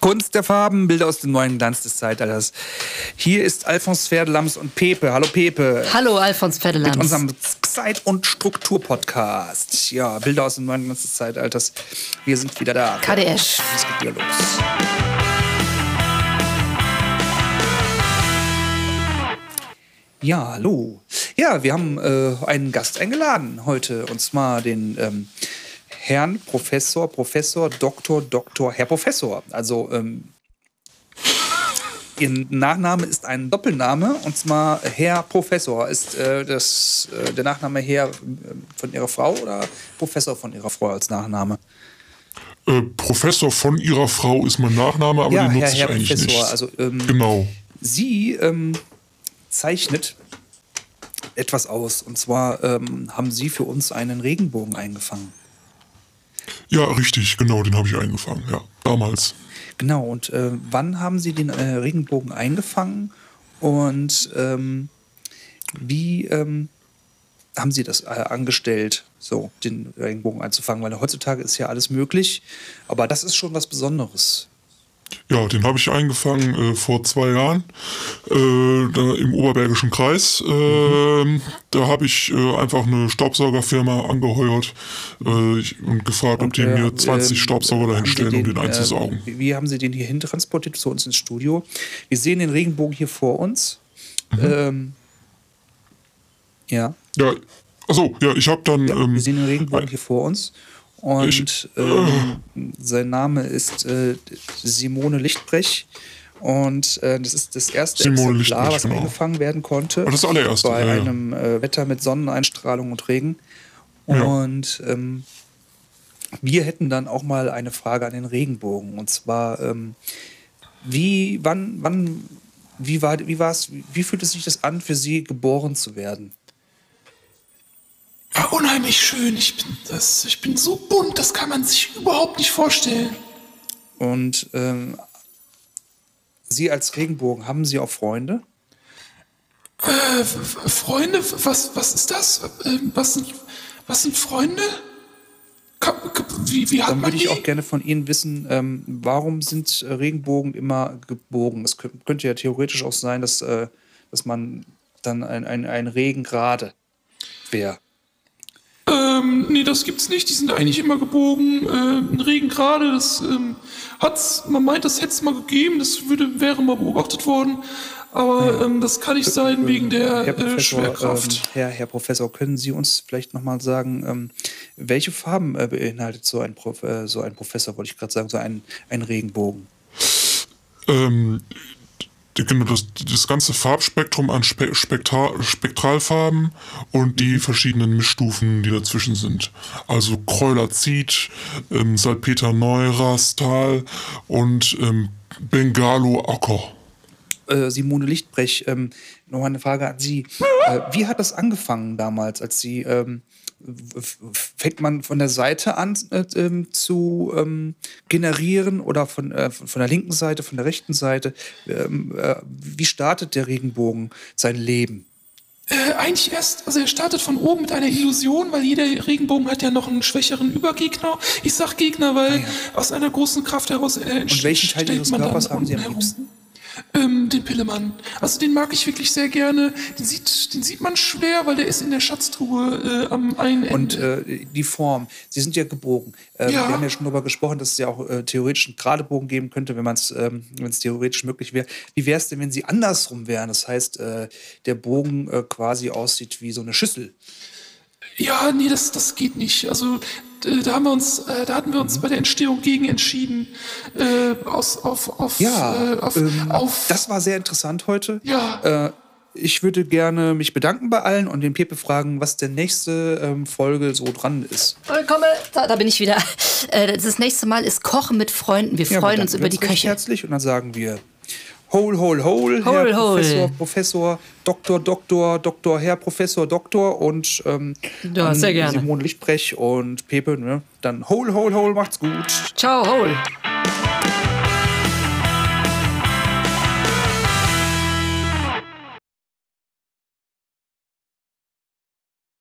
Kunst der Farben, Bilder aus dem neuen Glanz des Zeitalters. Hier ist Alfons Pferdelams und Pepe. Hallo Pepe. Hallo Alfons Pferdelams. Mit unserem Zeit- und Struktur-Podcast. Ja, Bilder aus dem neuen Glanz des Zeitalters. Wir sind wieder da. KDS. Es geht wieder los. Ja, hallo. Ja, wir haben äh, einen Gast eingeladen heute, und zwar den ähm, Herrn Professor, Professor, Doktor, Doktor, Herr Professor. Also ähm, Ihr Nachname ist ein Doppelname und zwar Herr Professor. Ist äh, das, äh, der Nachname Herr äh, von Ihrer Frau oder Professor von Ihrer Frau als Nachname? Äh, Professor von Ihrer Frau ist mein Nachname, aber ja, den nutze Herr, ich Herr eigentlich Professor. nicht. Also, ähm, genau. Sie ähm, zeichnet etwas aus. Und zwar ähm, haben Sie für uns einen Regenbogen eingefangen. Ja, richtig, genau, den habe ich eingefangen, ja, damals. Genau, und äh, wann haben Sie den äh, Regenbogen eingefangen und ähm, wie ähm, haben Sie das äh, angestellt, so den Regenbogen einzufangen? Weil heutzutage ist ja alles möglich, aber das ist schon was Besonderes. Ja, den habe ich eingefangen äh, vor zwei Jahren äh, da im Oberbergischen Kreis. Äh, Mhm. Da habe ich äh, einfach eine Staubsaugerfirma angeheuert äh, und gefragt, ob die äh, mir 20 ähm, Staubsauger dahin haben Sie stellen, um den einzusaugen. Äh, wie, haben Sie den hierhin transportiert zu uns ins Studio? Wir sehen den Regenbogen hier vor uns. Mhm. Ähm, ja, Ja, achso, ja, ich habe dann. ja ähm, wir sehen den Regenbogen hier vor uns. Und ähm, sein Name ist äh, Simone Lichtbrech. Und äh, das ist das erste Simone Exemplar, was genau. eingefangen werden konnte. Ah, das allererste, Bei ja, einem äh, Wetter mit Sonneneinstrahlung und Regen. Ja. Und ähm, wir hätten dann auch mal eine Frage an den Regenbogen. Und zwar, ähm, wie, wann, wann, wie war, wie war es, wie fühlt es sich das an, für Sie geboren zu werden? Unheimlich schön. Ich bin, das, ich bin so bunt, das kann man sich überhaupt nicht vorstellen. Und ähm, Sie als Regenbogen, haben Sie auch Freunde? Äh, Freunde, was, was ist das? Ähm, was, sind, was sind Freunde? Wie, wie Dann würde ich auch gerne von Ihnen wissen, ähm, warum sind äh, Regenbogen immer gebogen? Es kö- könnte ja theoretisch auch sein, dass, äh, dass man dann ein, ein, ein Regen gerade wäre. Ähm, nee, das gibt's nicht. Die sind eigentlich immer gebogen. Äh, ein Regen gerade, das ähm, hat's, man meint, das hätte es mal gegeben, das würde, wäre mal beobachtet worden. Aber ähm, das kann nicht sein wegen der Herr äh, Professor, Schwerkraft. ähm, Herr, Herr Professor, können Sie uns vielleicht nochmal sagen, ähm, welche Farben äh, beinhaltet so ein, Prof, äh, so ein Professor, wollte ich gerade sagen, so ein, ein Regenbogen? Genau, das, das ganze Farbspektrum an Spe Spektra Spektralfarben und die verschiedenen Mischstufen, die dazwischen sind. Also Kräulerzid, ähm, Salpeter Neurastal und ähm, Bengalo Ocker. Äh, Simone Lichtbrech, ähm, noch eine Frage an Sie. Äh, wie hat das angefangen damals, als Sie, ähm, fängt man von der Seite an äh, ähm, zu ähm, generieren oder von, äh, von von der linken Seite, von der rechten Seite? Ähm, äh, wie startet der Regenbogen sein Leben? Äh, eigentlich erst, also er startet von oben mit einer Illusion, weil jeder Regenbogen hat ja noch einen schwächeren Übergegner. Ich sag Gegner, weil aus einer großen Kraft heraus äh, Ah, Und welchen Teil Ihres Körpers haben Sie am liebsten? Ähm, den Pillemann. Also den mag ich wirklich sehr gerne. Den sieht, den sieht man schwer, weil der ist in der Schatztruhe äh, am einen Und Ende. äh, die Form, Sie sind ja gebogen. Äh, Ja. Wir haben ja schon darüber gesprochen, dass es ja auch äh, theoretisch einen gerade Bogen geben könnte, wenn man es, ähm, theoretisch möglich wäre. Wie wäre es denn, wenn Sie andersrum wären? Das heißt, äh, der Bogen äh, quasi aussieht wie so eine Schüssel. ja, nee, das, das geht nicht. Also da haben wir uns, äh, da hatten wir uns bei der Entstehung gegen entschieden. Äh, aus, auf, auf, Ja, äh, auf, ähm, auf das war sehr interessant heute. Ja. Äh, ich würde gerne mich bedanken bei allen und den Pepe fragen, was der nächste ähm, Folge so dran ist. Willkommen. Da, da bin ich wieder. Äh, das nächste Mal ist Kochen mit Freunden. Wir Ja, freuen uns über die Köche. herzlich und dann sagen wir Hol, hol, hol, Hol, Herr hol. Professor, Professor, Doktor, Doktor, Doktor, Herr Professor, Doktor und ähm, Ja, gerne. Simone Lichtbrech und Pepe, ne? Dann hol, hol, hol, macht's gut. Ciao, hol.